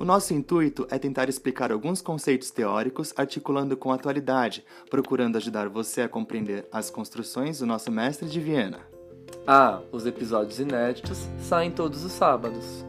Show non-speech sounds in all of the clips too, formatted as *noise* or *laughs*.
O nosso intuito é tentar explicar alguns conceitos teóricos articulando com a atualidade, procurando ajudar você a compreender as construções do nosso mestre de Viena. Ah, os episódios inéditos saem todos os sábados.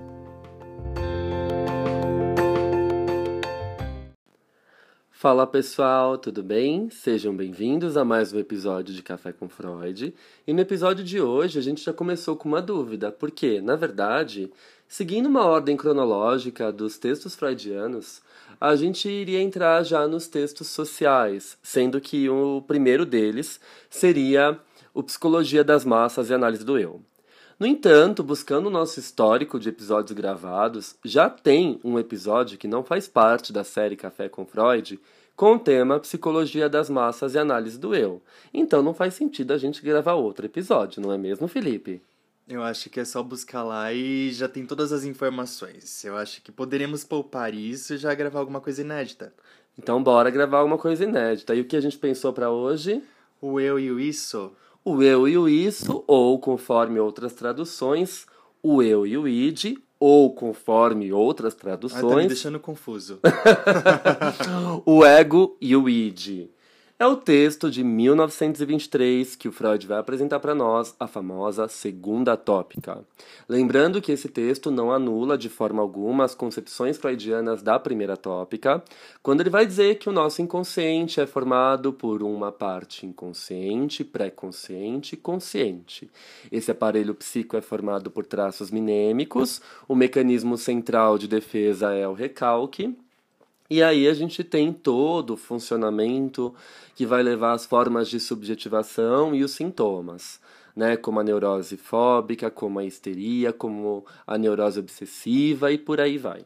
Fala pessoal, tudo bem? Sejam bem-vindos a mais um episódio de Café com Freud. E no episódio de hoje a gente já começou com uma dúvida, porque, na verdade, seguindo uma ordem cronológica dos textos freudianos, a gente iria entrar já nos textos sociais, sendo que o primeiro deles seria o Psicologia das Massas e Análise do Eu. No entanto, buscando o nosso histórico de episódios gravados, já tem um episódio que não faz parte da série Café com Freud, com o tema Psicologia das Massas e Análise do Eu. Então não faz sentido a gente gravar outro episódio, não é mesmo, Felipe? Eu acho que é só buscar lá e já tem todas as informações. Eu acho que poderíamos poupar isso e já gravar alguma coisa inédita. Então bora gravar alguma coisa inédita. E o que a gente pensou para hoje? O eu e o isso o eu e o isso, ou conforme outras traduções, o eu e o id, ou conforme outras traduções. Ah, tá me deixando confuso. *laughs* o ego e o id. É o texto de 1923 que o Freud vai apresentar para nós, a famosa segunda tópica. Lembrando que esse texto não anula de forma alguma as concepções freudianas da primeira tópica, quando ele vai dizer que o nosso inconsciente é formado por uma parte inconsciente, pré-consciente e consciente. Esse aparelho psíquico é formado por traços minêmicos, o mecanismo central de defesa é o recalque, e aí a gente tem todo o funcionamento que vai levar às formas de subjetivação e os sintomas, né? Como a neurose fóbica, como a histeria, como a neurose obsessiva e por aí vai.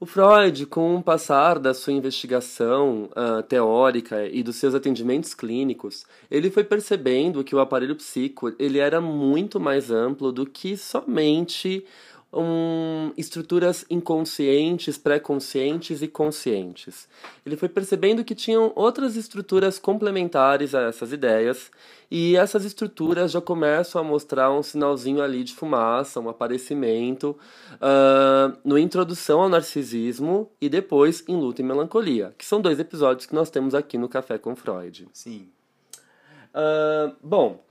O Freud, com o passar da sua investigação uh, teórica e dos seus atendimentos clínicos, ele foi percebendo que o aparelho psíquico ele era muito mais amplo do que somente um, estruturas inconscientes, pré-conscientes e conscientes. Ele foi percebendo que tinham outras estruturas complementares a essas ideias, e essas estruturas já começam a mostrar um sinalzinho ali de fumaça, um aparecimento uh, no Introdução ao Narcisismo e depois em Luta e Melancolia, que são dois episódios que nós temos aqui no Café com Freud. Sim. Uh, bom,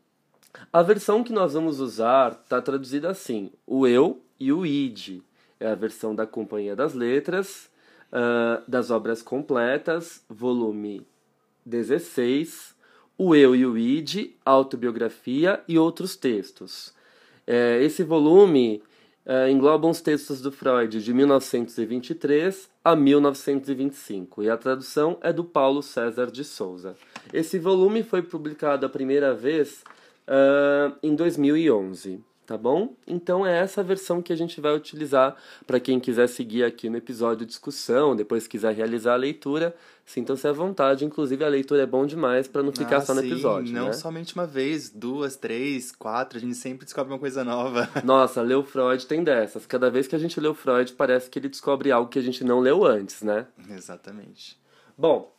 a versão que nós vamos usar está traduzida assim: o eu e o id é a versão da Companhia das Letras, uh, das obras completas, volume 16, o eu e o id, autobiografia e outros textos. É, esse volume uh, engloba os textos do Freud de 1923 a 1925 e a tradução é do Paulo César de Souza. Esse volume foi publicado a primeira vez uh, em 2011 tá bom? Então é essa versão que a gente vai utilizar para quem quiser seguir aqui no episódio de discussão, depois quiser realizar a leitura, sintam-se à vontade. Inclusive a leitura é bom demais para não ficar ah, só no sim, episódio, não né? somente uma vez, duas, três, quatro, a gente sempre descobre uma coisa nova. *laughs* Nossa, ler o Freud tem dessas. Cada vez que a gente lê o Freud, parece que ele descobre algo que a gente não leu antes, né? Exatamente. Bom,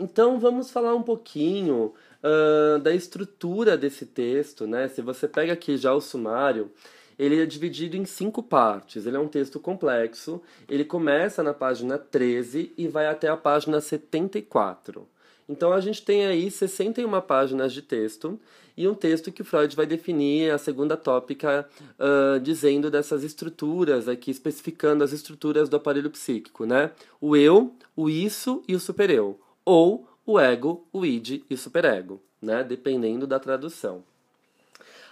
então vamos falar um pouquinho uh, da estrutura desse texto, né? Se você pega aqui já o sumário, ele é dividido em cinco partes. Ele é um texto complexo. Ele começa na página 13 e vai até a página 74. Então a gente tem aí 61 páginas de texto e um texto que Freud vai definir a segunda tópica, uh, dizendo dessas estruturas aqui, especificando as estruturas do aparelho psíquico, né? O eu, o isso e o supereu. Ou o ego, o id e o superego, né? dependendo da tradução.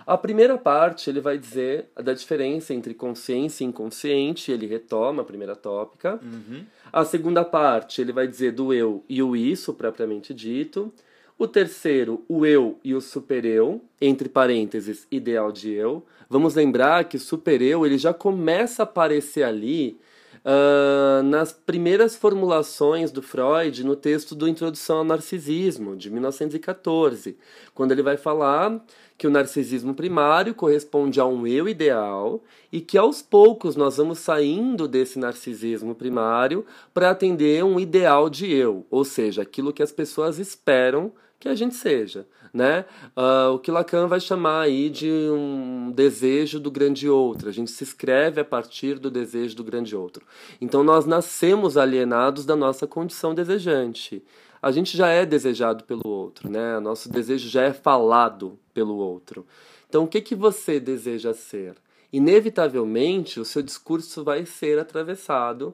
A primeira parte ele vai dizer da diferença entre consciência e inconsciente, ele retoma a primeira tópica. Uhum. A segunda parte ele vai dizer do eu e o isso propriamente dito. O terceiro, o eu e o supereu, entre parênteses, ideal de eu. Vamos lembrar que o supereu ele já começa a aparecer ali uh, nas primeiras formulações do Freud no texto do Introdução ao Narcisismo, de 1914, quando ele vai falar que o narcisismo primário corresponde a um eu ideal e que aos poucos nós vamos saindo desse narcisismo primário para atender um ideal de eu, ou seja, aquilo que as pessoas esperam que a gente seja, né? Uh, o que Lacan vai chamar aí de um desejo do grande outro. A gente se escreve a partir do desejo do grande outro. Então nós nascemos alienados da nossa condição desejante. A gente já é desejado pelo outro, né? Nosso desejo já é falado pelo outro. Então o que que você deseja ser? Inevitavelmente o seu discurso vai ser atravessado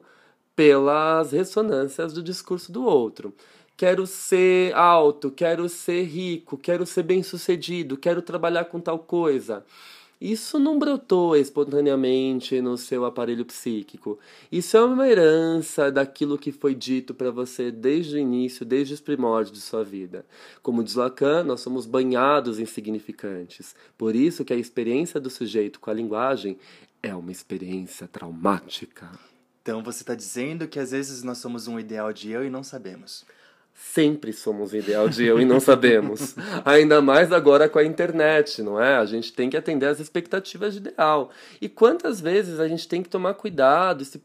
pelas ressonâncias do discurso do outro quero ser alto, quero ser rico, quero ser bem-sucedido, quero trabalhar com tal coisa. Isso não brotou espontaneamente no seu aparelho psíquico. Isso é uma herança daquilo que foi dito para você desde o início, desde os primórdios de sua vida. Como diz Lacan, nós somos banhados em significantes. Por isso que a experiência do sujeito com a linguagem é uma experiência traumática. Então você está dizendo que às vezes nós somos um ideal de eu e não sabemos. Sempre somos o ideal de eu e não sabemos. *laughs* Ainda mais agora com a internet, não é? A gente tem que atender às expectativas de ideal. E quantas vezes a gente tem que tomar cuidado e se,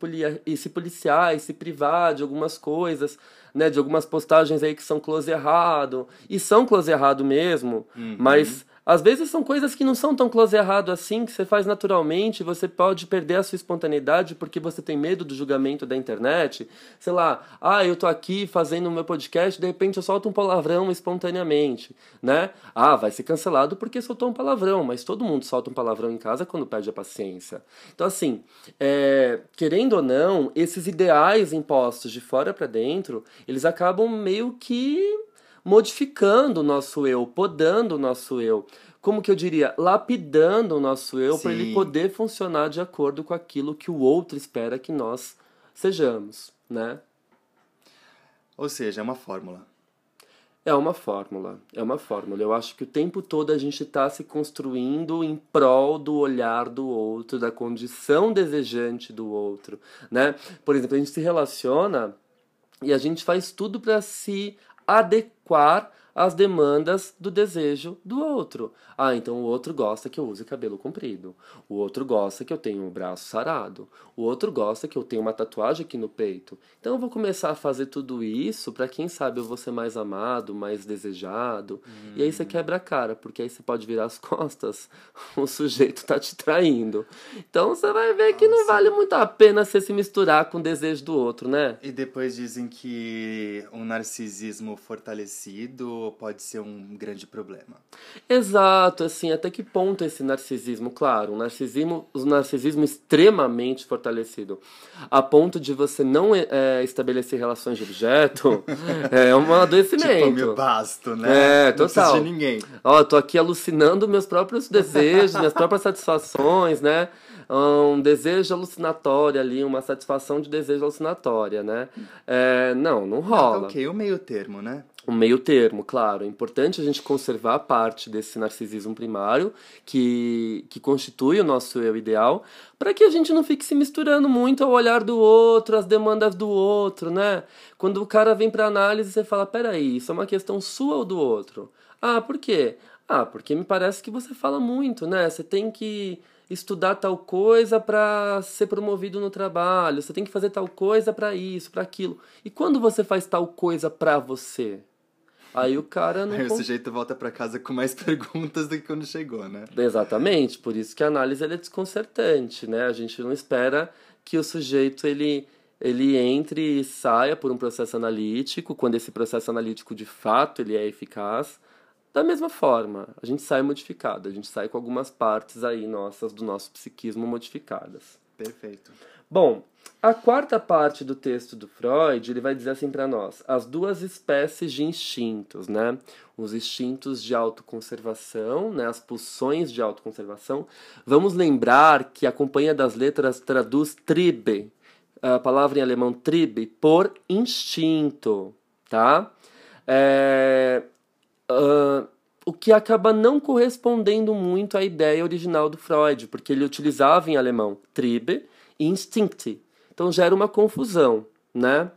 e se policiar e se privar de algumas coisas, né? De algumas postagens aí que são close errado. E são close errado mesmo, uhum. mas às vezes são coisas que não são tão close errado assim, que você faz naturalmente, você pode perder a sua espontaneidade porque você tem medo do julgamento da internet. Sei lá, ah, eu tô aqui fazendo o meu podcast, de repente eu solto um palavrão espontaneamente, né? Ah, vai ser cancelado porque soltou um palavrão, mas todo mundo solta um palavrão em casa quando perde a paciência. Então, assim, é, querendo ou não, esses ideais impostos de fora para dentro, eles acabam meio que modificando o nosso eu, podando o nosso eu. Como que eu diria? Lapidando o nosso eu para ele poder funcionar de acordo com aquilo que o outro espera que nós sejamos, né? Ou seja, é uma fórmula. É uma fórmula, é uma fórmula. Eu acho que o tempo todo a gente está se construindo em prol do olhar do outro, da condição desejante do outro, né? Por exemplo, a gente se relaciona e a gente faz tudo para se adequar adequar às demandas do desejo do outro. Ah, então o outro gosta que eu use cabelo comprido. O outro gosta que eu tenha o braço sarado. O outro gosta que eu tenha uma tatuagem aqui no peito. Então eu vou começar a fazer tudo isso para quem sabe eu vou ser mais amado, mais desejado. Hum. E aí você quebra a cara, porque aí você pode virar as *laughs* costas, o sujeito tá te traindo. Então você vai ver que Nossa. não vale muito a pena você se misturar com o desejo do outro, né? E depois dizem que um narcisismo fortalecido pode ser um grande problema. Exato, assim, até que ponto esse narcisismo, claro, um narcisismo, um narcisismo extremamente fortalecido, a ponto de você não é, estabelecer relações de objeto, *laughs* é um adoecimento. Tipo, meu basto, né? É, total. Não de ninguém. Ó, tô aqui alucinando meus próprios desejos, minhas próprias satisfações, né? um desejo alucinatório ali, uma satisfação de desejo alucinatória, né? É, não, não rola. Ah, ok, o meio termo, né? Um meio termo, claro. É importante a gente conservar parte desse narcisismo primário que, que constitui o nosso eu ideal, para que a gente não fique se misturando muito ao olhar do outro, às demandas do outro, né? Quando o cara vem para análise, você fala: peraí, isso é uma questão sua ou do outro? Ah, por quê? Ah, porque me parece que você fala muito, né? Você tem que estudar tal coisa para ser promovido no trabalho, você tem que fazer tal coisa para isso, para aquilo. E quando você faz tal coisa para você? Aí o cara não. Aí o sujeito volta para casa com mais *laughs* perguntas do que quando chegou, né? Exatamente, por isso que a análise é desconcertante, né? A gente não espera que o sujeito ele, ele entre e saia por um processo analítico, quando esse processo analítico de fato ele é eficaz. Da mesma forma, a gente sai modificado, a gente sai com algumas partes aí nossas do nosso psiquismo modificadas. Perfeito. Bom, a quarta parte do texto do Freud, ele vai dizer assim para nós: as duas espécies de instintos, né? Os instintos de autoconservação, né? As pulsões de autoconservação. Vamos lembrar que a Companhia das Letras traduz tribe, a palavra em alemão tribe, por instinto, tá? É, uh, o que acaba não correspondendo muito à ideia original do Freud, porque ele utilizava em alemão tribe instinct, então gera uma confusão, né?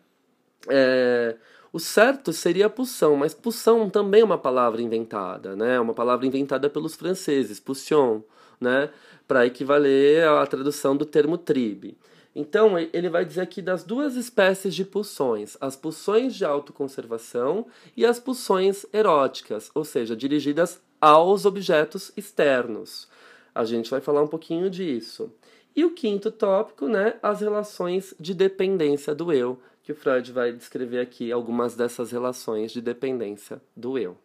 É, o certo seria pulsão, mas pulsão também é uma palavra inventada, né? Uma palavra inventada pelos franceses, pulsion, né? Para equivaler à tradução do termo tribe. Então, ele vai dizer aqui das duas espécies de pulsões, as pulsões de autoconservação e as pulsões eróticas, ou seja, dirigidas aos objetos externos. A gente vai falar um pouquinho disso. E o quinto tópico, né, as relações de dependência do eu, que o Freud vai descrever aqui algumas dessas relações de dependência do eu.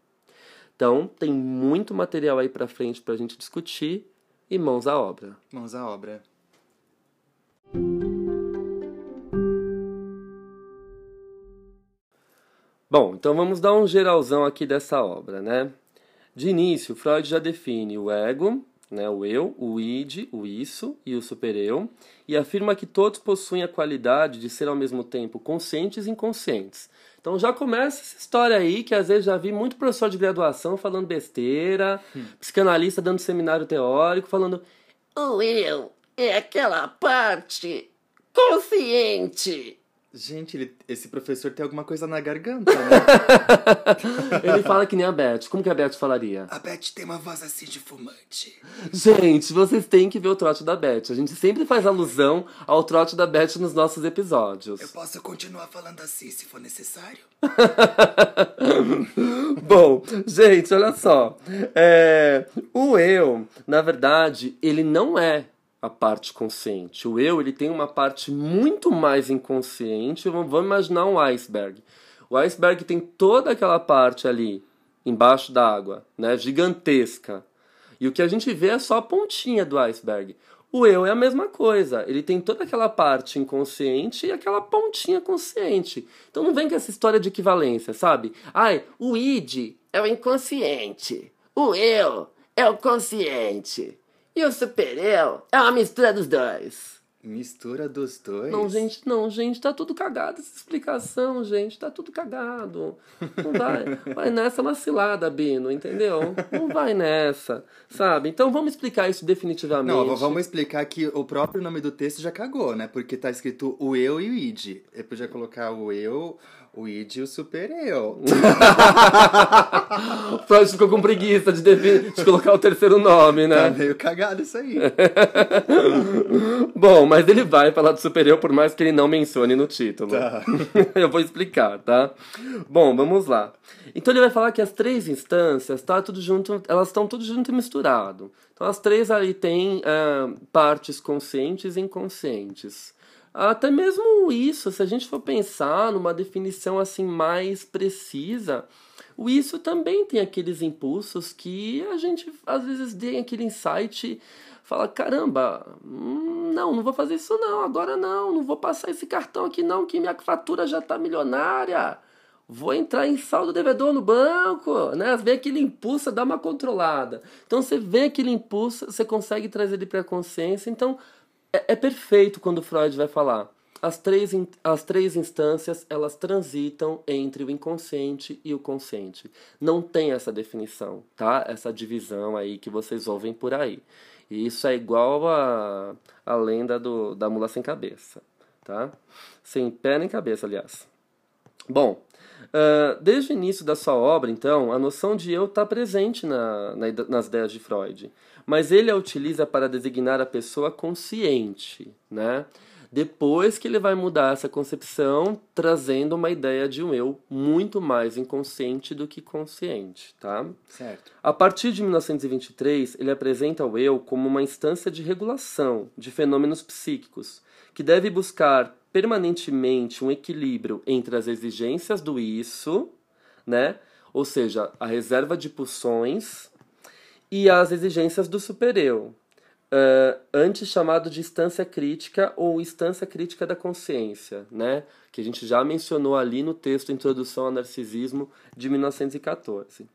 Então, tem muito material aí para frente para a gente discutir e mãos à obra. Mãos à obra. Bom, então vamos dar um geralzão aqui dessa obra, né? De início, Freud já define o ego, né, o eu, o id, o isso e o supereu, e afirma que todos possuem a qualidade de ser ao mesmo tempo conscientes e inconscientes. Então já começa essa história aí que às vezes já vi muito professor de graduação falando besteira, hum. psicanalista dando seminário teórico falando o eu é aquela parte consciente Gente, ele, esse professor tem alguma coisa na garganta, né? *laughs* ele fala que nem a Beth. Como que a Beth falaria? A Beth tem uma voz assim de fumante. Gente, vocês têm que ver o trote da Beth. A gente sempre faz alusão ao trote da Beth nos nossos episódios. Eu posso continuar falando assim se for necessário? *laughs* Bom, gente, olha só. É, o eu, na verdade, ele não é a parte consciente. O eu ele tem uma parte muito mais inconsciente. Vamos imaginar um iceberg. O iceberg tem toda aquela parte ali embaixo d'água, né, gigantesca. E o que a gente vê é só a pontinha do iceberg. O eu é a mesma coisa. Ele tem toda aquela parte inconsciente e aquela pontinha consciente. Então não vem com essa história de equivalência, sabe? Ai, o id é o inconsciente. O eu é o consciente. E o super-eu é uma mistura dos dois. Mistura dos dois? Não, gente, não, gente, tá tudo cagado essa explicação, gente, tá tudo cagado. Não vai, *laughs* vai nessa cilada, Bino, entendeu? Não vai nessa, sabe? Então vamos explicar isso definitivamente. Não, vamos explicar que o próprio nome do texto já cagou, né? Porque tá escrito o eu e o id. Eu podia colocar o eu, o id e o super eu. o *laughs* Freud ficou com preguiça de, definir, de colocar o terceiro nome, né? Tá meio cagado isso aí. *laughs* Bom, mas ele vai falar do super eu por mais que ele não mencione no título. Tá. *laughs* eu vou explicar, tá? Bom, vamos lá. Então ele vai falar que as três instâncias tá tudo junto, elas estão tudo junto e misturado. Então as três aí têm uh, partes conscientes e inconscientes. Até mesmo isso, se a gente for pensar numa definição assim mais precisa, o isso também tem aqueles impulsos que a gente às vezes tem aquele insight, fala, caramba, hum, não, não vou fazer isso não, agora não, não vou passar esse cartão aqui não, que minha fatura já está milionária. Vou entrar em saldo devedor no banco, né? Vê aquele impulso, dá uma controlada. Então você vê aquele impulso, você consegue trazer ele para a consciência. Então é, é perfeito quando Freud vai falar. As três, as três instâncias elas transitam entre o inconsciente e o consciente. Não tem essa definição, tá? Essa divisão aí que vocês ouvem por aí. E isso é igual a, a lenda do, da mula sem cabeça, tá? Sem pé nem cabeça, aliás. Bom, uh, desde o início da sua obra, então, a noção de eu está presente na, na, nas ideias de Freud mas ele a utiliza para designar a pessoa consciente, né? Depois que ele vai mudar essa concepção, trazendo uma ideia de um eu muito mais inconsciente do que consciente, tá? Certo. A partir de 1923, ele apresenta o eu como uma instância de regulação de fenômenos psíquicos, que deve buscar permanentemente um equilíbrio entre as exigências do isso, né? Ou seja, a reserva de pulsões e as exigências do supereu. uh, antes chamado de instância crítica ou instância crítica da consciência, né? Que a gente já mencionou ali no texto Introdução ao Narcisismo de 1914.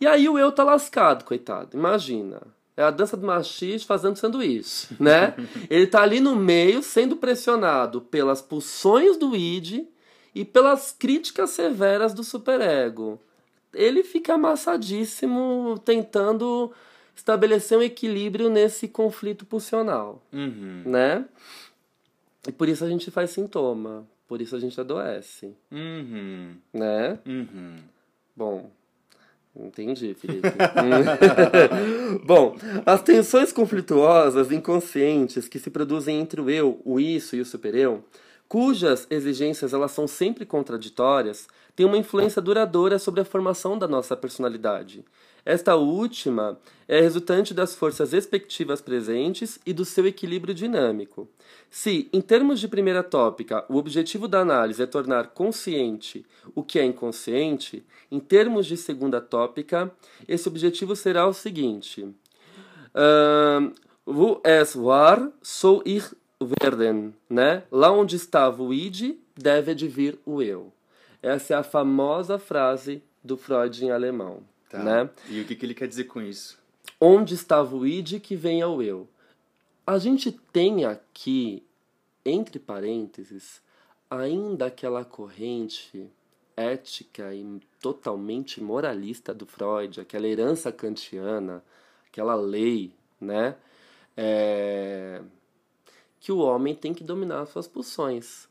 E aí o eu tá lascado, coitado. Imagina. É a dança do machista fazendo sanduíche, né? *laughs* Ele tá ali no meio, sendo pressionado pelas pulsões do id e pelas críticas severas do superego. Ele fica amassadíssimo tentando estabelecer um equilíbrio nesse conflito pulsional, Uhum. né? E por isso a gente faz sintoma, por isso a gente adoece, Uhum. né? Uhum. Bom, entendi, Felipe. *laughs* Bom, as tensões conflituosas inconscientes que se produzem entre o eu, o isso e o supereu, cujas exigências elas são sempre contraditórias, têm uma influência duradoura sobre a formação da nossa personalidade. Esta última é resultante das forças expectivas presentes e do seu equilíbrio dinâmico. Se, em termos de primeira tópica, o objetivo da análise é tornar consciente o que é inconsciente, em termos de segunda tópica, esse objetivo será o seguinte: Wo es war, soll ich werden, né? Lá onde estava o id, deve advir o eu. Essa é a famosa frase do Freud em alemão, Tá. né? E o que, que ele quer dizer com isso? Onde estava o id que vem ao eu. A gente tem aqui, entre parênteses, ainda aquela corrente ética e totalmente moralista do Freud, aquela herança kantiana, aquela lei, né? É, que o homem tem que dominar as suas pulsões.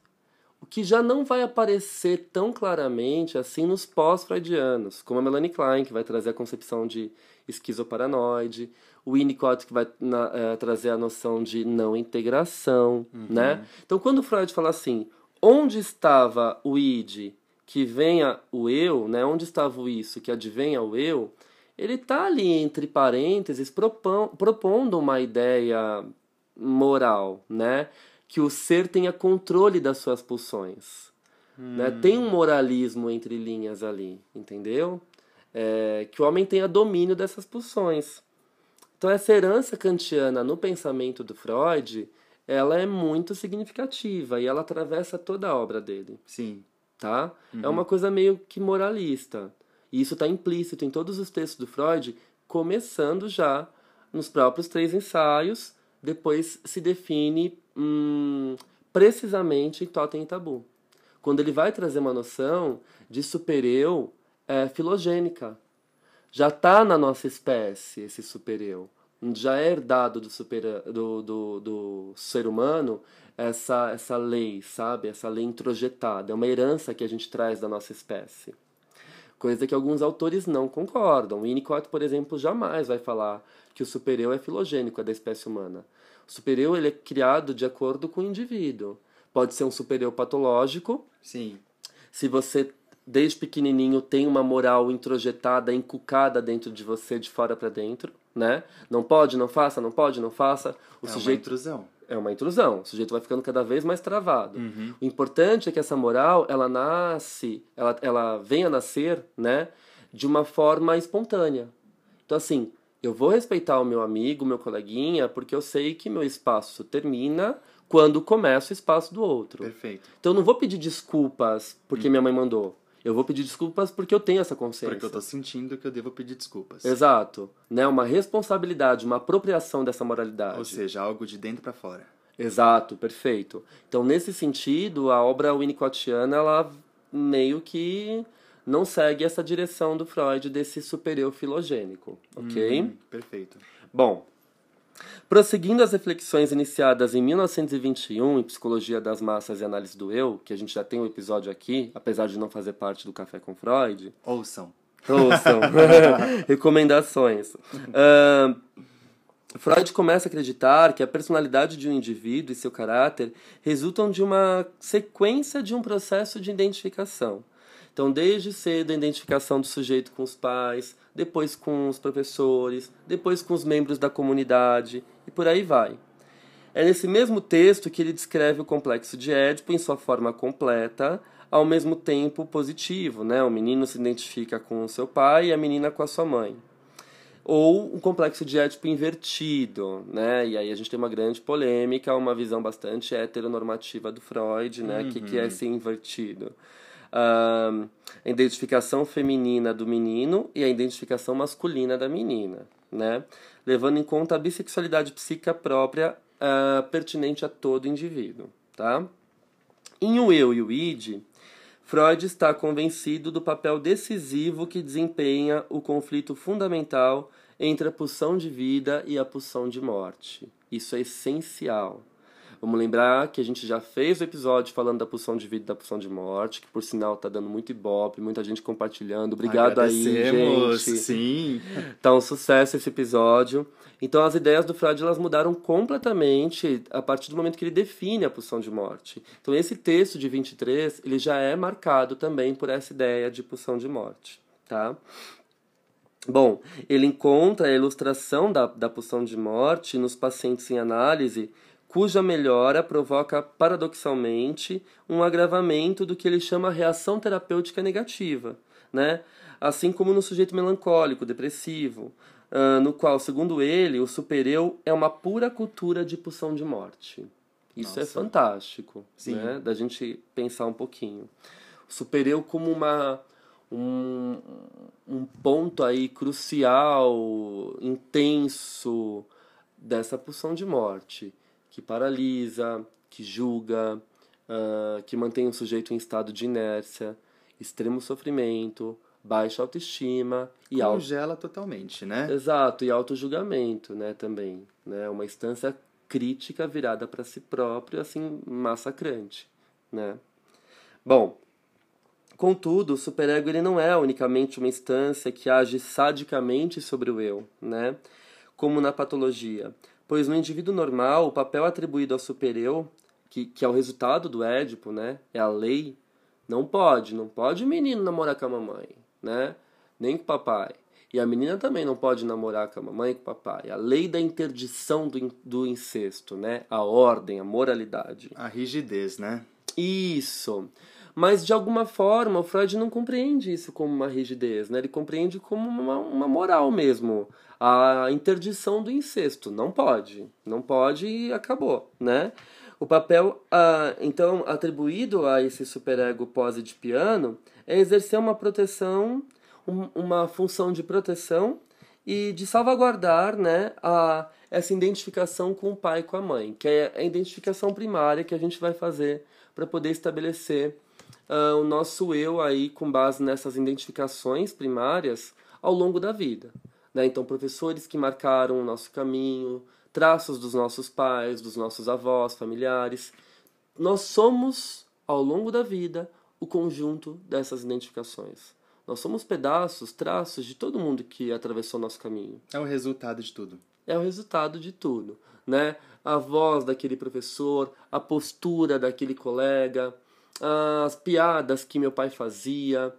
O que já não vai aparecer tão claramente assim nos pós-freudianos, como a Melanie Klein, que vai trazer a concepção de esquizoparanoide, o Winnicott, que vai na- eh, trazer a noção de não integração, né? Então, quando Freud fala assim, onde estava o id que venha o eu, né? Onde estava o isso que advenha o eu, ele está ali entre parênteses propon- propondo uma ideia moral, né? Que o ser tenha controle das suas pulsões. Né? Tem um moralismo entre linhas ali, entendeu? É, que o homem tenha domínio dessas pulsões. Então essa herança kantiana no pensamento do Freud, ela é muito significativa e ela atravessa toda a obra dele Sim. tá? É uma coisa meio que moralista. E isso está implícito em todos os textos do Freud, começando já nos próprios três ensaios, depois se define hum, precisamente em Totem e Tabu. Quando ele vai trazer uma noção de supereu é, filogênica. Já está na nossa espécie esse supereu. Já é herdado do, super, do, do, do ser humano essa, essa lei, sabe? Essa lei introjetada. É uma herança que a gente traz da nossa espécie. Coisa que alguns autores não concordam. Winnicott, por exemplo, jamais vai falar que o supereu é filogênico, é da espécie humana. O supereu ele é criado de acordo com o indivíduo. Pode ser um supereu patológico, Sim. se você desde pequenininho tem uma moral introjetada, encucada dentro de você, de fora para dentro, né? Não pode, não faça, não pode, não faça. O é uma sujeito intrusão. é uma intrusão. O sujeito vai ficando cada vez mais travado. Uhum. O importante é que essa moral, ela nasce, ela, ela venha a nascer, né, de uma forma espontânea. Então, assim, eu vou respeitar o meu amigo, meu coleguinha, porque eu sei que meu espaço termina quando começa o espaço do outro. Perfeito. Então, eu não vou pedir desculpas porque minha mãe mandou. Eu vou pedir desculpas porque eu tenho essa consciência. Porque eu tô sentindo que eu devo pedir desculpas. Exato. Né? Uma responsabilidade, uma apropriação dessa moralidade. Ou seja, algo de dentro pra fora. Exato, perfeito. Então, nesse sentido, a obra winnicottiana, ela meio que não segue essa direção do Freud desse supereu filogênico, ok? Hum, perfeito. Bom, prosseguindo as reflexões iniciadas em 1921 em Psicologia das Massas e Análise do Eu, que a gente já tem um episódio aqui, apesar de não fazer parte do Café com Freud, Ouçam. Ouçam. *laughs* Recomendações. Ahn, Freud começa a acreditar que a personalidade de um indivíduo e seu caráter resultam de uma sequência de um processo de identificação. Então, desde cedo, a identificação do sujeito com os pais, depois com os professores, depois com os membros da comunidade e por aí vai. É nesse mesmo texto que ele descreve o complexo de Édipo em sua forma completa, ao mesmo tempo positivo, né? O menino se identifica com o seu pai e a menina com a sua mãe. ou um complexo de Édipo invertido, né? E aí a gente tem uma grande polêmica, uma visão bastante heteronormativa do Freud, né? O uhum. que, que é ser invertido? A identificação feminina do menino e a identificação masculina da menina, né? Levando em conta a bissexualidade psíquica própria uh, pertinente a todo indivíduo, tá? Em O Eu e o Id, Freud está convencido do papel decisivo que desempenha o conflito fundamental entre a pulsão de vida e a pulsão de morte. Isso é essencial. Vamos lembrar que a gente já fez o episódio falando da pulsão de vida e da pulsão de morte, que por sinal tá dando muito ibope, muita gente compartilhando. Obrigado aí, gente. Sim. Tá um sucesso esse episódio. Então as ideias do Freud elas mudaram completamente a partir do momento que ele define a pulsão de morte. Então esse texto de 23, ele já é marcado também por essa ideia de pulsão de morte, tá? Bom, ele encontra a ilustração da, da pulsão de morte nos pacientes em análise cuja melhora provoca paradoxalmente um agravamento do que ele chama reação terapêutica negativa, né? Assim como no sujeito melancólico, depressivo, uh, no qual, segundo ele, o supereu é uma pura cultura de pulsão de morte. Isso é Nossa. é fantástico, Sim. né? Da gente pensar um pouquinho. O supereu como uma um, um ponto aí crucial, intenso dessa pulsão de morte que paralisa, que julga, uh, que mantém o sujeito em estado de inércia, extremo sofrimento, baixa autoestima e congela auto... totalmente, né? Exato, e auto-julgamento, né, também, né? Uma instância crítica virada para si próprio, assim, massacrante, né? Bom, contudo, o superego ele não é unicamente uma instância que age sadicamente sobre o eu, né? Como na patologia pois no indivíduo normal, o papel atribuído ao supereu, que, que é o resultado do Édipo, né, é a lei, não pode, não pode o menino namorar com a mamãe, né, nem com o papai. E a menina também não pode namorar com a mamãe e com o papai. A lei da interdição do, do incesto, né? A ordem, a moralidade. A rigidez, né? Isso. Mas, de alguma forma, o Freud não compreende isso como uma rigidez, né? Ele compreende como uma, uma moral mesmo a interdição do incesto. Não pode. Não pode e acabou, né? O papel, ah, então, atribuído a esse superego pós-edipiano é exercer uma proteção, um, uma função de proteção e de salvaguardar né, a, essa identificação com o pai e com a mãe, que é a identificação primária que a gente vai fazer para poder estabelecer uh, o nosso eu aí com base nessas identificações primárias ao longo da vida. Né? Então, professores que marcaram o nosso caminho, traços dos nossos pais, dos nossos avós, familiares. Nós somos, ao longo da vida, o conjunto dessas identificações. Nós somos pedaços, traços de todo mundo que atravessou nosso caminho. É o resultado de tudo. É o resultado de tudo, né? A voz daquele professor, a postura daquele colega, as piadas que meu pai fazia,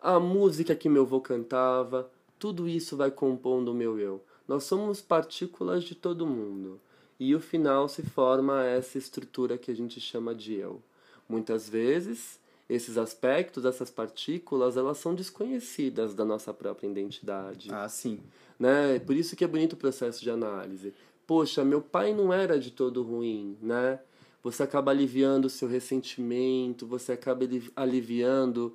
a música que meu avô cantava, tudo isso vai compondo o meu eu. Nós somos partículas de todo mundo. E o final se forma essa estrutura que a gente chama de eu. Muitas vezes, esses aspectos, essas partículas, elas são desconhecidas da nossa própria identidade. Ah, sim. Né? Por isso que é bonito o processo de análise. Poxa, meu pai não era de todo ruim, né? Você acaba aliviando o seu ressentimento, você acaba aliviando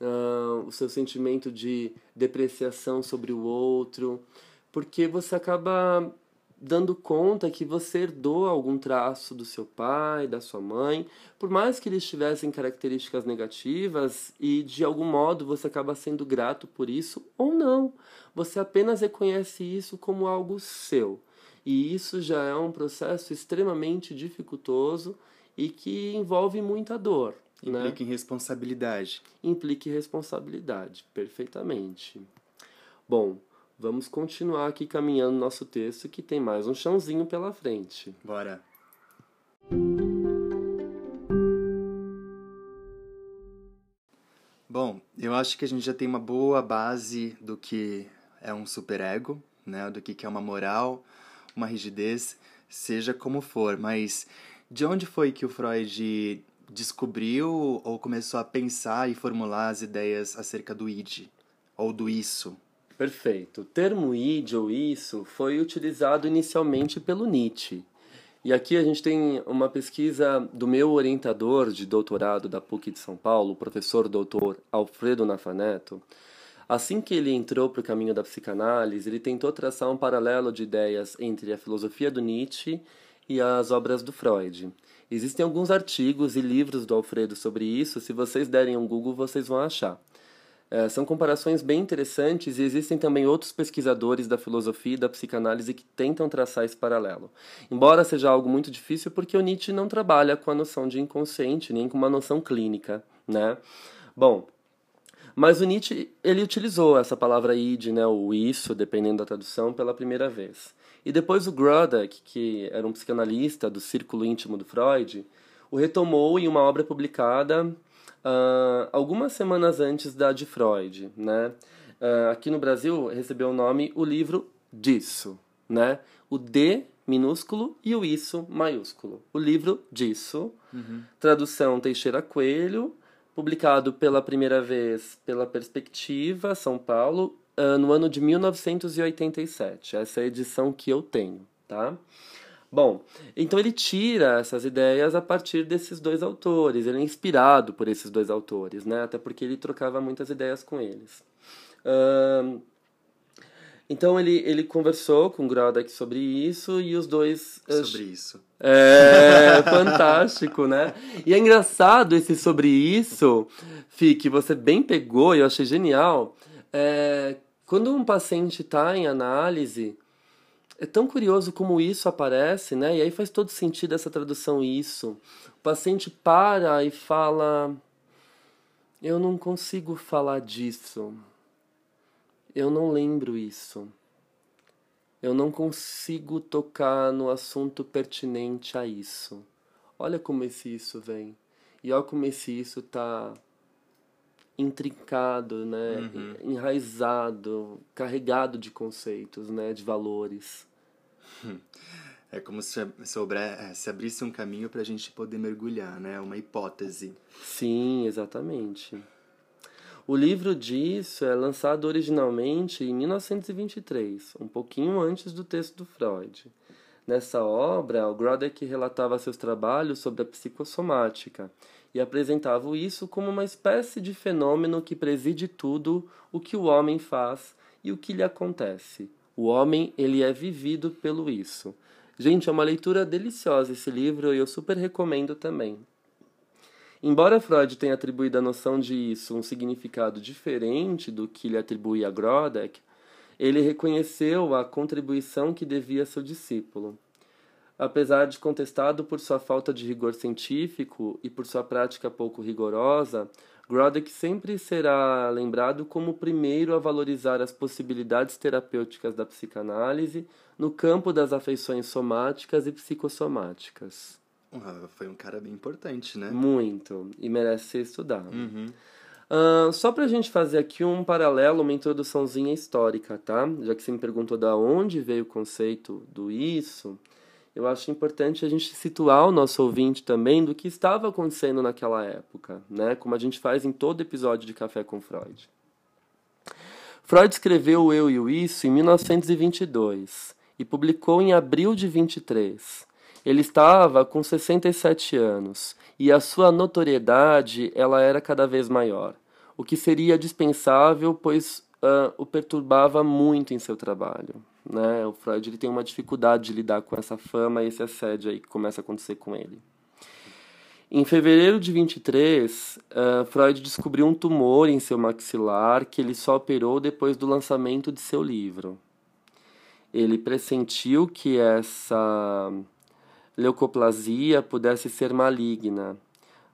uh, o seu sentimento de depreciação sobre o outro, porque você acaba dando conta que você herdou algum traço do seu pai, da sua mãe, por mais que eles tivessem características negativas e de algum modo você acaba sendo grato por isso ou não. Você apenas reconhece isso como algo seu. E isso já é um processo extremamente dificultoso e que envolve muita dor. Implica né? em responsabilidade. Implica em responsabilidade, perfeitamente. Bom, vamos continuar aqui caminhando nosso texto que tem mais um chãozinho pela frente. Bora. Bom, eu acho que a gente já tem uma boa base do que é um superego, né? Do que é uma moral, uma rigidez, seja como for. Mas de onde foi que o Freud descobriu ou começou a pensar e formular as ideias acerca do id ou do isso? Perfeito. O termo id ou isso foi utilizado inicialmente pelo Nietzsche. E aqui a gente tem uma pesquisa do meu orientador de doutorado da PUC de São Paulo, o professor doutor Alfredo Nafaneto. Assim que ele entrou para o caminho da psicanálise, ele tentou traçar um paralelo de ideias entre a filosofia do Nietzsche e as obras do Freud. Existem alguns artigos e livros do Alfredo sobre isso, se vocês derem um Google, vocês vão achar. É, são comparações bem interessantes e existem também outros pesquisadores da filosofia e da psicanálise que tentam traçar esse paralelo. Embora seja algo muito difícil, porque o Nietzsche não trabalha com a noção de inconsciente, nem com uma noção clínica, né? Bom, mas o Nietzsche, ele utilizou essa palavra id, né, o isso, dependendo da tradução, pela primeira vez. E depois o Grodek, que era um psicanalista do círculo íntimo do Freud, o retomou em uma obra publicada uh, algumas semanas antes da de Freud, né? Uh, aqui no Brasil recebeu o nome o livro Disso, né? O D minúsculo e o isso maiúsculo. O livro Disso, uhum. tradução Teixeira Coelho, publicado pela primeira vez pela Perspectiva, São Paulo, uh, no ano de 1987. Essa é a edição que eu tenho, tá? Bom, então ele tira essas ideias a partir desses dois autores, ele é inspirado por esses dois autores, né? até porque ele trocava muitas ideias com eles. Uh, então ele, ele conversou com Grodek sobre isso e os dois. Eh, sobre isso. É *laughs* fantástico, né? E é engraçado esse sobre isso, Fih, que você bem pegou e eu achei genial. É, quando um paciente está em análise é tão curioso como isso aparece, né? E aí faz todo sentido essa tradução isso. O paciente para e fala: Eu não consigo falar disso. Eu não lembro isso. Eu não consigo tocar no assunto pertinente a isso. Olha como esse isso vem. E olha como esse isso tá intrincado, né? Uhum. enraizado, carregado de conceitos, né? de valores. *laughs* É como se, sobre, é, se abrisse um caminho para a gente poder mergulhar, né? Uma hipótese. Sim, exatamente. O livro disso é lançado originalmente em 1923, um pouquinho antes do texto do Freud. Nessa obra, o Grodek relatava seus trabalhos sobre a psicossomática e apresentava isso como uma espécie de fenômeno que preside tudo o que o homem faz e o que lhe acontece, o homem, ele é vivido pelo isso. Gente, é uma leitura deliciosa esse livro e eu super recomendo também. Embora Freud tenha atribuído à noção de isso um significado diferente do que lhe atribui a Grodek, ele reconheceu a contribuição que devia a seu discípulo. Apesar de contestado por sua falta de rigor científico e por sua prática pouco rigorosa, Grodek sempre será lembrado como o primeiro a valorizar as possibilidades terapêuticas da psicanálise no campo das afeições somáticas e psicossomáticas. Uh, foi um cara bem importante, né? Muito, e merece ser estudado. Uhum. Uh, só para a gente fazer aqui um paralelo, uma introduçãozinha histórica, tá? Já que você me perguntou da onde veio o conceito do isso, eu acho importante a gente situar o nosso ouvinte também do que estava acontecendo naquela época, né? como a gente faz em todo episódio de Café com Freud. Freud escreveu O Eu e o Isso em 1922 e publicou em abril de 23. Ele estava com 67 anos e a sua notoriedade ela era cada vez maior, o que seria dispensável, pois uh, o perturbava muito em seu trabalho. Né? O Freud ele tem uma dificuldade de lidar com essa fama e esse assédio aí que começa a acontecer com ele. Em fevereiro de 23, uh, Freud descobriu um tumor em seu maxilar que ele só operou depois do lançamento de seu livro. Ele pressentiu que essa leucoplasia pudesse ser maligna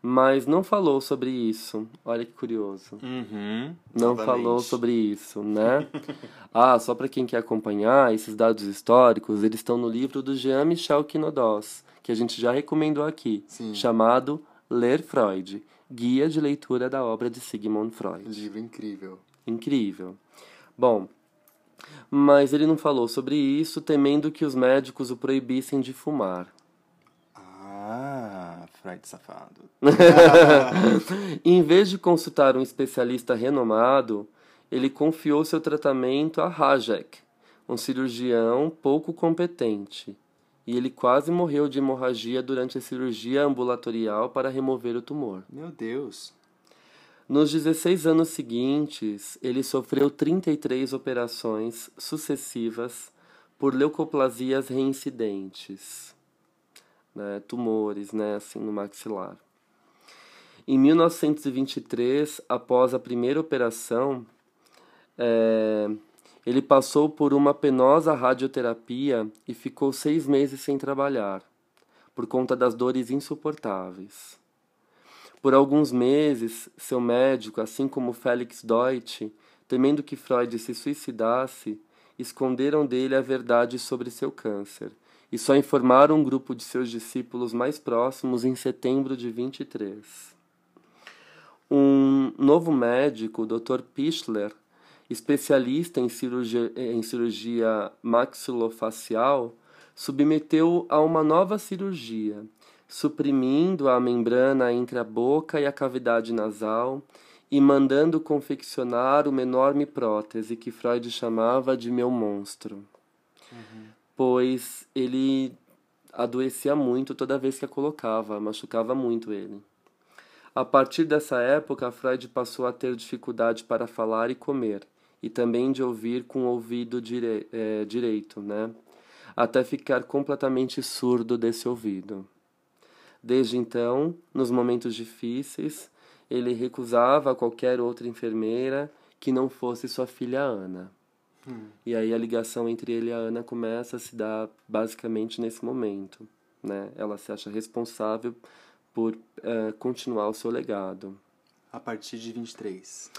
mas não falou sobre isso. Olha que curioso. Uhum, não novamente. falou sobre isso, né? *laughs* ah, só para quem quer acompanhar, esses dados históricos, eles estão no livro do Jean-Michel Quinodos, que a gente já recomendou aqui, Sim. chamado Ler Freud, Guia de Leitura da Obra de Sigmund Freud. Livro incrível. Incrível. Bom, mas ele não falou sobre isso, temendo que os médicos o proibissem de fumar. Freud safado. *laughs* em vez de consultar um especialista renomado, ele confiou seu tratamento a Hajek, um cirurgião pouco competente, e ele quase morreu de hemorragia durante a cirurgia ambulatorial para remover o tumor. Meu Deus. Nos 16 anos seguintes, ele sofreu 33 operações sucessivas por leucoplasias reincidentes, né, tumores, né, assim, no maxilar. Em 1923, após a primeira operação, é, ele passou por uma penosa radioterapia e ficou seis meses sem trabalhar, por conta das dores insuportáveis. Por alguns meses, seu médico, assim como Felix Deutsch, temendo que Freud se suicidasse, esconderam dele a verdade sobre seu câncer e só informaram um grupo de seus discípulos mais próximos em setembro de 23. Um novo médico, o Dr. Pichler, especialista em cirurgia, em cirurgia maxilofacial, submeteu a uma nova cirurgia, suprimindo a membrana entre a boca e a cavidade nasal e mandando confeccionar uma enorme prótese que Freud chamava de meu monstro. Uhum. Pois ele adoecia muito toda vez que a colocava, machucava muito ele. A partir dessa época, Freud passou a ter dificuldade para falar e comer e também de ouvir com o ouvido dire é, direito, né? até ficar completamente surdo desse ouvido. Desde então, nos momentos difíceis, ele recusava qualquer outra enfermeira que não fosse sua filha Ana. Hum. E aí a ligação entre ele e a Ana começa a se dar basicamente nesse momento. Né? Ela se acha responsável por uh, continuar o seu legado. A partir de 23.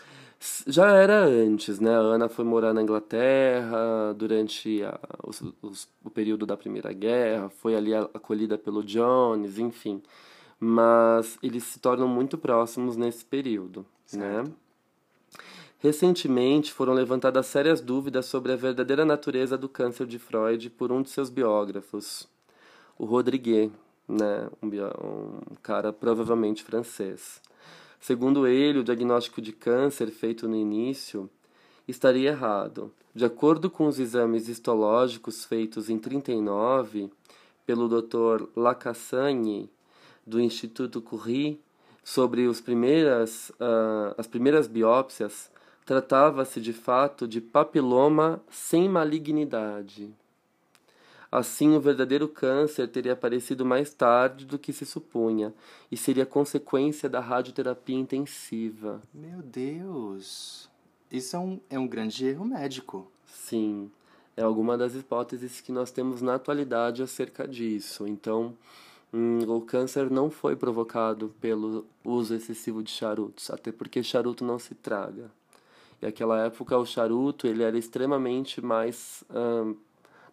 Já era antes, né? A Ana foi morar na Inglaterra durante a, os, os, o período da Primeira Guerra, foi ali acolhida pelo Jones, enfim. Mas eles se tornam muito próximos nesse período, né? certo. né? Recentemente foram levantadas sérias dúvidas sobre a verdadeira natureza do câncer de Freud por um de seus biógrafos, o Rodriguet, né? um, um cara provavelmente francês. Segundo ele, o diagnóstico de câncer feito no início estaria errado. De acordo com os exames histológicos feitos em 39 pelo Dr. Lacassagne, do Instituto Curie, sobre os primeiras, uh, as primeiras biópsias, tratava-se de fato de papiloma sem malignidade. Assim, o verdadeiro câncer teria aparecido mais tarde do que se supunha e seria consequência da radioterapia intensiva. Meu Deus! Isso é um, é um grande erro médico. Sim, é alguma das hipóteses que nós temos na atualidade acerca disso. Então, hum, o câncer não foi provocado pelo uso excessivo de charutos, até porque charuto não se traga. Naquela época o charuto ele era extremamente mais hum,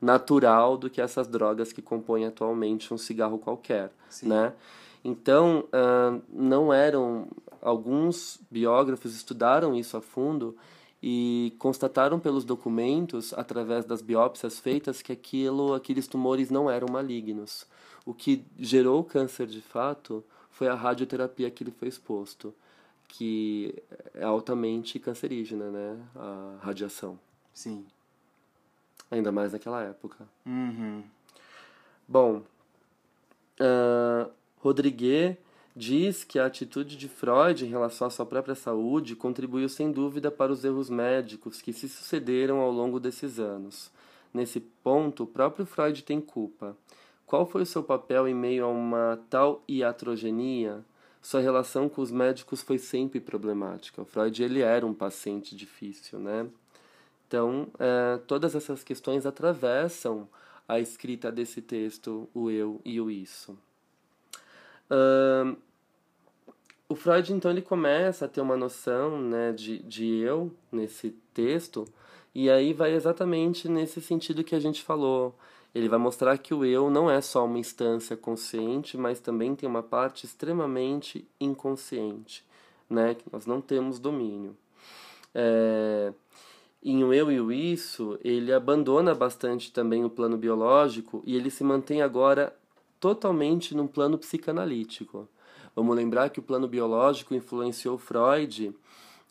natural do que essas drogas que compõem atualmente um cigarro qualquer, Sim. né? Então, não eram... Alguns biógrafos estudaram isso a fundo e constataram pelos documentos, através das biópsias feitas, que aquilo, aqueles tumores não eram malignos. O que gerou o câncer de fato foi a radioterapia que ele foi exposto, que é altamente cancerígena, né? A radiação. Sim. Ainda mais naquela época. Uhum. Bom, uh, Rodrigues diz que a atitude de Freud em relação à sua própria saúde contribuiu sem dúvida para os erros médicos que se sucederam ao longo desses anos. Nesse ponto, o próprio Freud tem culpa. Qual foi o seu papel em meio a uma tal iatrogenia? Sua relação com os médicos foi sempre problemática. O Freud ele era um paciente difícil, né? Então, é, todas essas questões atravessam a escrita desse texto, o eu e o isso. Uh, o Freud, então, ele começa a ter uma noção né, de, de eu nesse texto, e aí vai exatamente nesse sentido que a gente falou. Ele vai mostrar que o eu não é só uma instância consciente, mas também tem uma parte extremamente inconsciente, né, que nós não temos domínio. É, em O Eu e o Isso, ele abandona bastante também o plano biológico e ele se mantém agora totalmente num plano psicanalítico. Vamos lembrar que o plano biológico influenciou Freud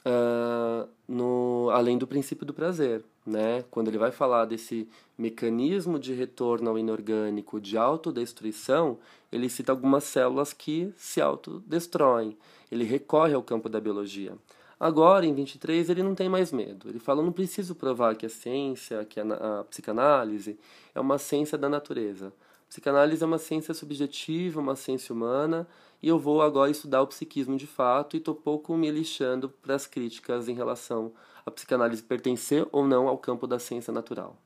uh, no além do princípio do prazer, né? Quando ele vai falar desse mecanismo de retorno ao inorgânico de autodestruição, ele cita algumas células que se autodestroem. Ele recorre ao campo da biologia. Agora, em 23, ele não tem mais medo. Ele fala: não preciso provar que a ciência, que a, a psicanálise é uma ciência da natureza. A psicanálise é uma ciência subjetiva, uma ciência humana, e eu vou agora estudar o psiquismo de fato e estou pouco me lixando para as críticas em relação à psicanálise pertencer ou não ao campo da ciência natural.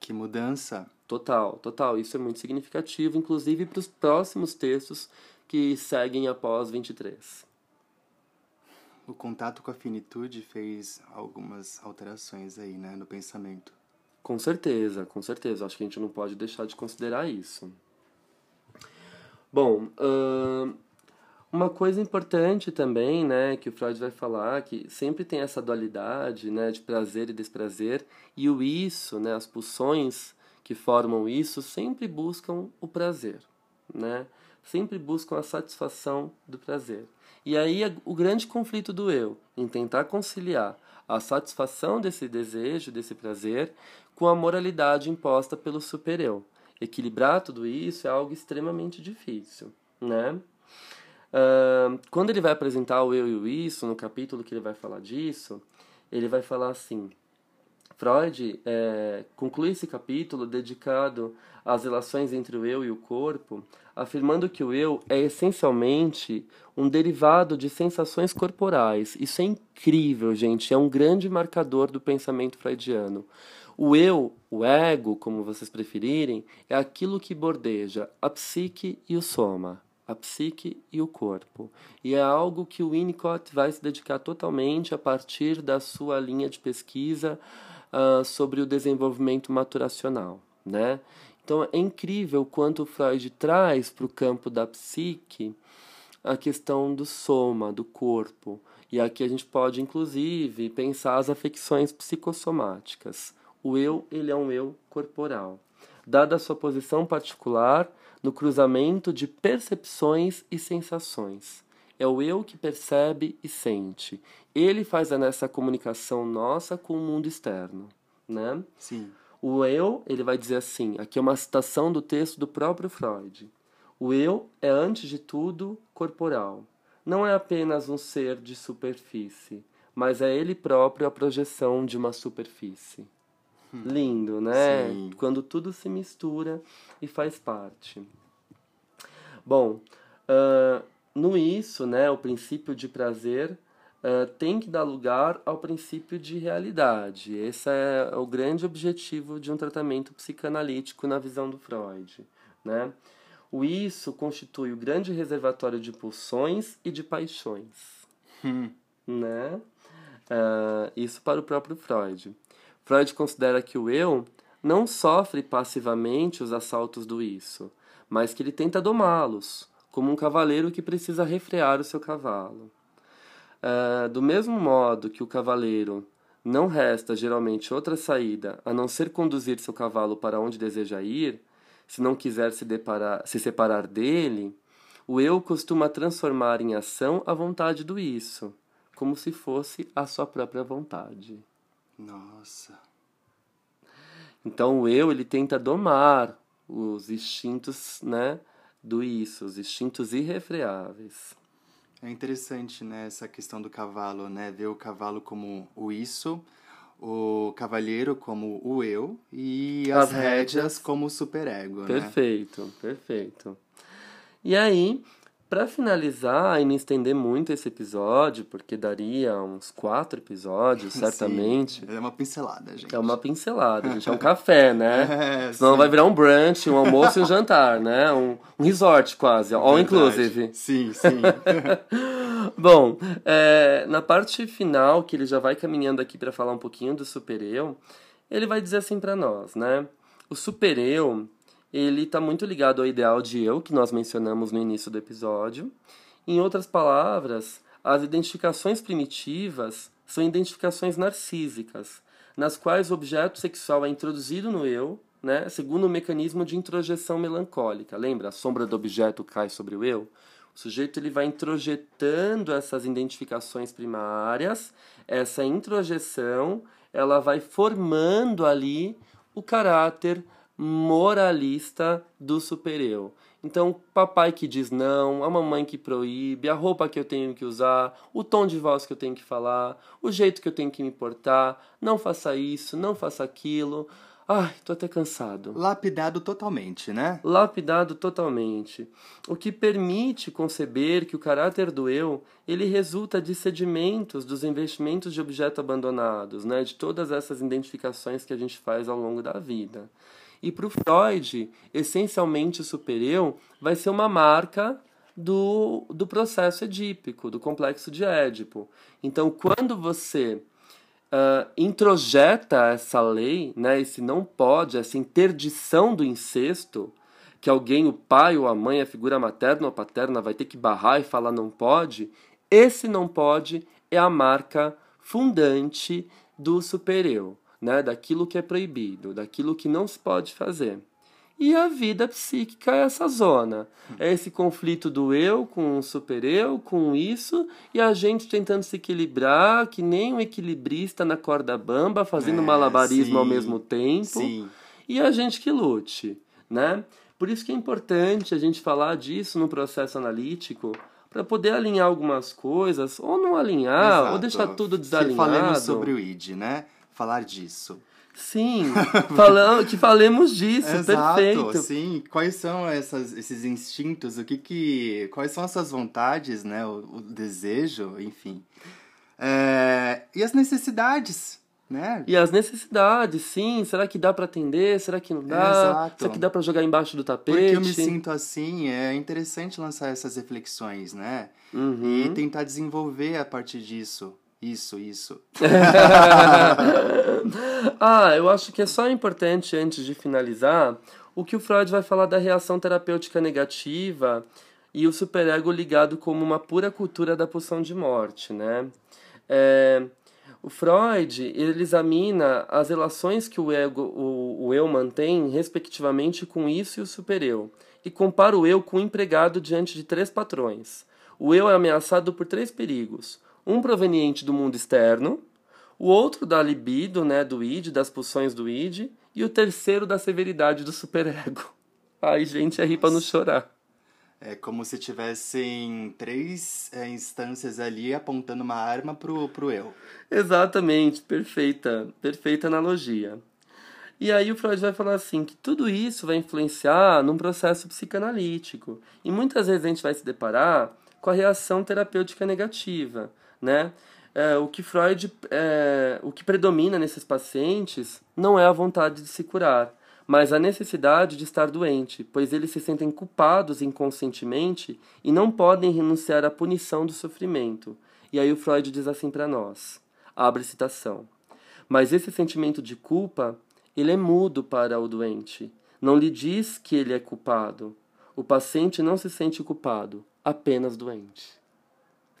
Que mudança! Total, total. Isso é muito significativo, inclusive para os próximos textos que seguem após 23. O contato com a finitude fez algumas alterações aí, né, no pensamento. Com certeza, com certeza. Acho que a gente não pode deixar de considerar isso. Bom, uh, uma coisa importante também, né, que o Freud vai falar, que sempre tem essa dualidade, né, de prazer e desprazer, e o isso, né, as pulsões que formam isso sempre buscam o prazer, né? Sempre buscam a satisfação do prazer. E aí o grande conflito do eu, em tentar conciliar a satisfação desse desejo, desse prazer, com a moralidade imposta pelo super-eu. Equilibrar tudo isso é algo extremamente difícil, né? Uh, quando ele vai apresentar o eu e o isso, no capítulo que ele vai falar disso, ele vai falar assim: Freud é, conclui esse capítulo dedicado às relações entre o eu e o corpo, afirmando que o eu é essencialmente um derivado de sensações corporais. Isso é incrível, gente, é um grande marcador do pensamento freudiano. O eu, o ego, como vocês preferirem, é aquilo que bordeja a psique e o soma a psique e o corpo. E é algo que o Winnicott vai se dedicar totalmente a partir da sua linha de pesquisa uh, sobre o desenvolvimento maturacional. Né? Então é incrível quanto Freud traz para o campo da psique a questão do soma, do corpo. E aqui a gente pode, inclusive, pensar as afecções psicossomáticas. O eu, ele é um eu corporal. Dada a sua posição particular, no cruzamento de percepções e sensações. É o eu que percebe e sente. Ele faz essa comunicação nossa com o mundo externo, né? Sim. O eu, ele vai dizer assim, aqui é uma citação do texto do próprio Freud. O eu é antes de tudo corporal. Não é apenas um ser de superfície, mas é ele próprio a projeção de uma superfície. Lindo, né? Sim. Quando tudo se mistura e faz parte. Bom, uh, no isso, né, o princípio de prazer uh, tem que dar lugar ao princípio de realidade. Esse é o grande objetivo de um tratamento psicanalítico na visão do Freud, né? O isso constitui o grande reservatório de pulsões e de paixões, hum. né? Uh, isso para o próprio Freud. Freud considera que o eu não sofre passivamente os assaltos do isso, mas que ele tenta domá-los, como um cavaleiro que precisa refrear o seu cavalo. Uh, do mesmo modo que o cavaleiro não resta geralmente outra saída a não ser conduzir seu cavalo para onde deseja ir, se não quiser se, deparar, se separar dele, o eu costuma transformar em ação a vontade do isso, como se fosse a sua própria vontade. Nossa. Então o eu ele tenta domar os instintos, né, do isso, os instintos irrefreáveis. É interessante, né, essa questão do cavalo, né, ver o cavalo como o isso, o cavalheiro como o eu e as, as rédeas como o superego, né? Perfeito, perfeito. E aí, para finalizar e não estender muito esse episódio, porque daria uns quatro episódios, *laughs* certamente. Sim, é uma pincelada, gente. É uma pincelada, gente. É um *laughs* café, né? É, Senão sim. vai virar um brunch, um almoço e um jantar, né? Um, um resort quase, all inclusive. Sim, sim. *laughs* Bom, é, na parte final, que ele já vai caminhando aqui para falar um pouquinho do super eu, ele vai dizer assim para nós, né? O super eu ele está muito ligado ao ideal de eu, que nós mencionamos no início do episódio. Em outras palavras, as identificações primitivas são identificações narcísicas, nas quais o objeto sexual é introduzido no eu, né, segundo o mecanismo de introjeção melancólica. Lembra? A sombra do objeto cai sobre o eu. O sujeito ele vai introjetando essas identificações primárias, essa introjeção, ela vai formando ali o caráter moralista do supereu. Então, papai que diz não, a mamãe que proíbe, a roupa que eu tenho que usar, o tom de voz que eu tenho que falar, o jeito que eu tenho que me portar, não faça isso, não faça aquilo. Ai, tô até cansado. Lapidado totalmente, né? Lapidado totalmente. O que permite conceber que o caráter do eu, ele resulta de sedimentos dos investimentos de objetos abandonados, né? De todas essas identificações que a gente faz ao longo da vida. E para o Freud, essencialmente o supereu vai ser uma marca do, do processo edípico, do complexo de Édipo. Então, quando você uh, introjeta essa lei, né, esse não pode, essa interdição do incesto, que alguém, o pai ou a mãe, a figura materna ou paterna, vai ter que barrar e falar não pode, esse não pode é a marca fundante do supereu, né, daquilo que é proibido, daquilo que não se pode fazer. E a vida psíquica é essa zona. É esse conflito do eu com o super-eu, com isso, e a gente tentando se equilibrar, que nem um equilibrista na corda bamba, fazendo é, malabarismo sim, ao mesmo tempo. Sim. E a gente que lute, né? Por isso que é importante a gente falar disso no processo analítico, para poder alinhar algumas coisas, ou não alinhar, Exato. ou deixar tudo desalinhado. Falamos sobre o ID, né? Falar disso. Sim, *laughs* falando, que falemos disso, Exato, perfeito. Sim, quais são essas, esses instintos, o que que, quais são essas vontades, né, o, o desejo, enfim. É, e as necessidades, né? E as necessidades, sim. Será que dá para atender? Será que não dá? Exato. Será que dá para jogar embaixo do tapete? Porque eu me sinto assim, é interessante lançar essas reflexões, né? Uhum. E tentar desenvolver a partir disso. Isso, isso. *laughs* ah, eu acho que é só importante, antes de finalizar, o que o Freud vai falar da reação terapêutica negativa e o superego ligado como uma pura cultura da pulsão de morte, né? É, o Freud ele examina as relações que o, ego, o, o eu mantém, respectivamente, com isso e o supereu, e compara o eu com o empregado diante de três patrões. O eu é ameaçado por três perigos um proveniente do mundo externo, o outro da libido, né, do id, das pulsões do id, e o terceiro da severidade do superego. *laughs* Ai, gente, é rir pra não chorar. É como se tivessem três é, instâncias ali apontando uma arma pro, pro eu. Exatamente, perfeita, perfeita analogia. E aí o Freud vai falar assim que tudo isso vai influenciar num processo psicanalítico. E muitas vezes a gente vai se deparar com a reação terapêutica negativa né? É, o que Freud, é, o que predomina nesses pacientes não é a vontade de se curar, mas a necessidade de estar doente, pois eles se sentem culpados inconscientemente e não podem renunciar à punição do sofrimento. E aí o Freud diz assim para nós, abre citação, mas esse sentimento de culpa, ele é mudo para o doente, não lhe diz que ele é culpado. O paciente não se sente culpado, apenas doente.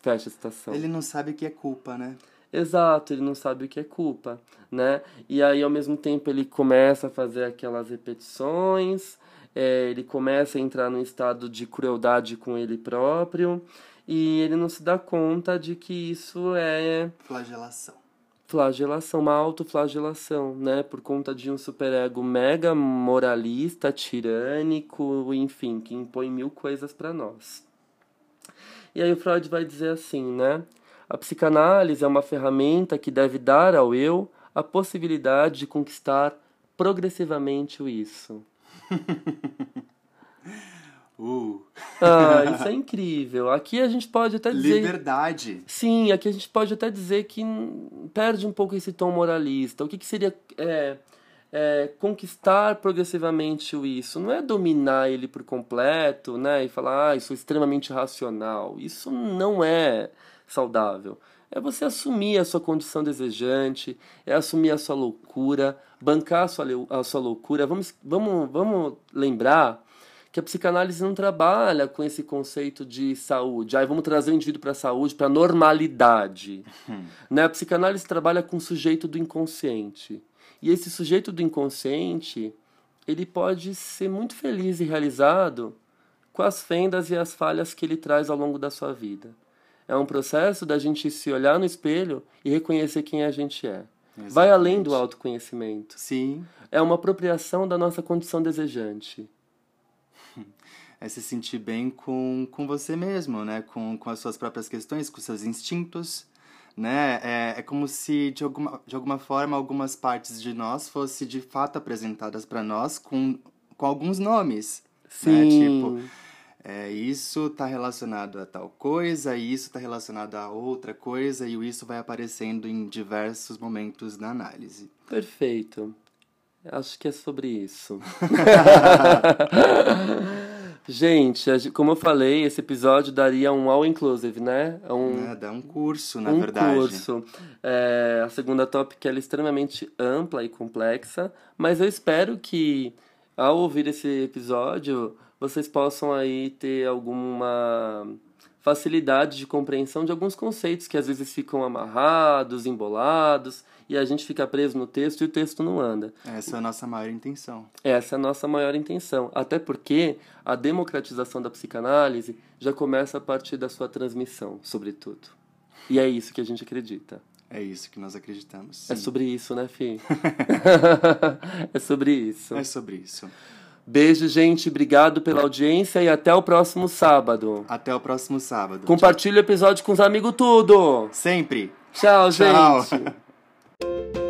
Fecha a citação. Ele não sabe o que é culpa, né? Exato, ele não sabe o que é culpa, né? E aí, ao mesmo tempo, ele começa a fazer aquelas repetições, é, ele começa a entrar num estado de crueldade com ele próprio, e ele não se dá conta de que isso é... Flagelação. Flagelação, uma autoflagelação, né? Por conta de um superego mega moralista, tirânico, enfim, que impõe mil coisas para nós. E aí o Freud vai dizer assim, né? A psicanálise é uma ferramenta que deve dar ao eu a possibilidade de conquistar progressivamente o isso. *laughs* uh. Ah, isso é incrível. Aqui a gente pode até dizer. Liberdade. Sim, aqui a gente pode até dizer que perde um pouco esse tom moralista. O que, que seria. É, é, conquistar progressivamente o isso. Não é dominar ele por completo, né? E falar, ah, isso é extremamente racional. Isso não é saudável. É você assumir a sua condição desejante, é assumir a sua loucura, bancar a sua, a sua loucura. Vamos, vamos, vamos lembrar que a psicanálise não trabalha com esse conceito de saúde. Aí vamos trazer o indivíduo para a saúde, para a normalidade. Hum. Né? A psicanálise trabalha com o sujeito do inconsciente. E esse sujeito do inconsciente, ele pode ser muito feliz e realizado com as fendas e as falhas que ele traz ao longo da sua vida. É um processo da gente se olhar no espelho e reconhecer quem a gente é. Vai além do autoconhecimento. Sim. É uma apropriação da nossa condição desejante. *laughs* É se sentir bem com, com você mesmo, né? Com, com as suas próprias questões, com seus instintos, né? É, é como se, de alguma, de alguma forma, algumas partes de nós fossem de fato apresentadas para nós com, com alguns nomes. Né? Sim. Tipo, é, isso está relacionado a tal coisa, e isso está relacionado a outra coisa, e isso vai aparecendo em diversos momentos da análise. Perfeito. Acho que é sobre isso. *laughs* *laughs* Gente, como eu falei, esse episódio daria um all inclusive, né? É Um, Né? Dá um curso, na um verdade. curso. É, a segunda topic ela é extremamente ampla e complexa, mas eu espero que ao ouvir esse episódio vocês possam aí ter alguma facilidade de compreensão de alguns conceitos que às vezes ficam amarrados, embolados, e a gente fica preso no texto e o texto não anda. Essa é a nossa maior intenção. Essa é a nossa maior intenção. Até porque a democratização da psicanálise já começa a partir da sua transmissão, sobretudo. E é isso que a gente acredita. É isso que nós acreditamos. É sim. sobre isso, né, Fih? *laughs* é sobre isso. É sobre isso. Beijo, gente. Obrigado pela audiência e até o próximo sábado. Até o próximo sábado. Compartilhe o episódio com os amigos tudo. Sempre. Tchau, Tchau. gente. *laughs* Thank you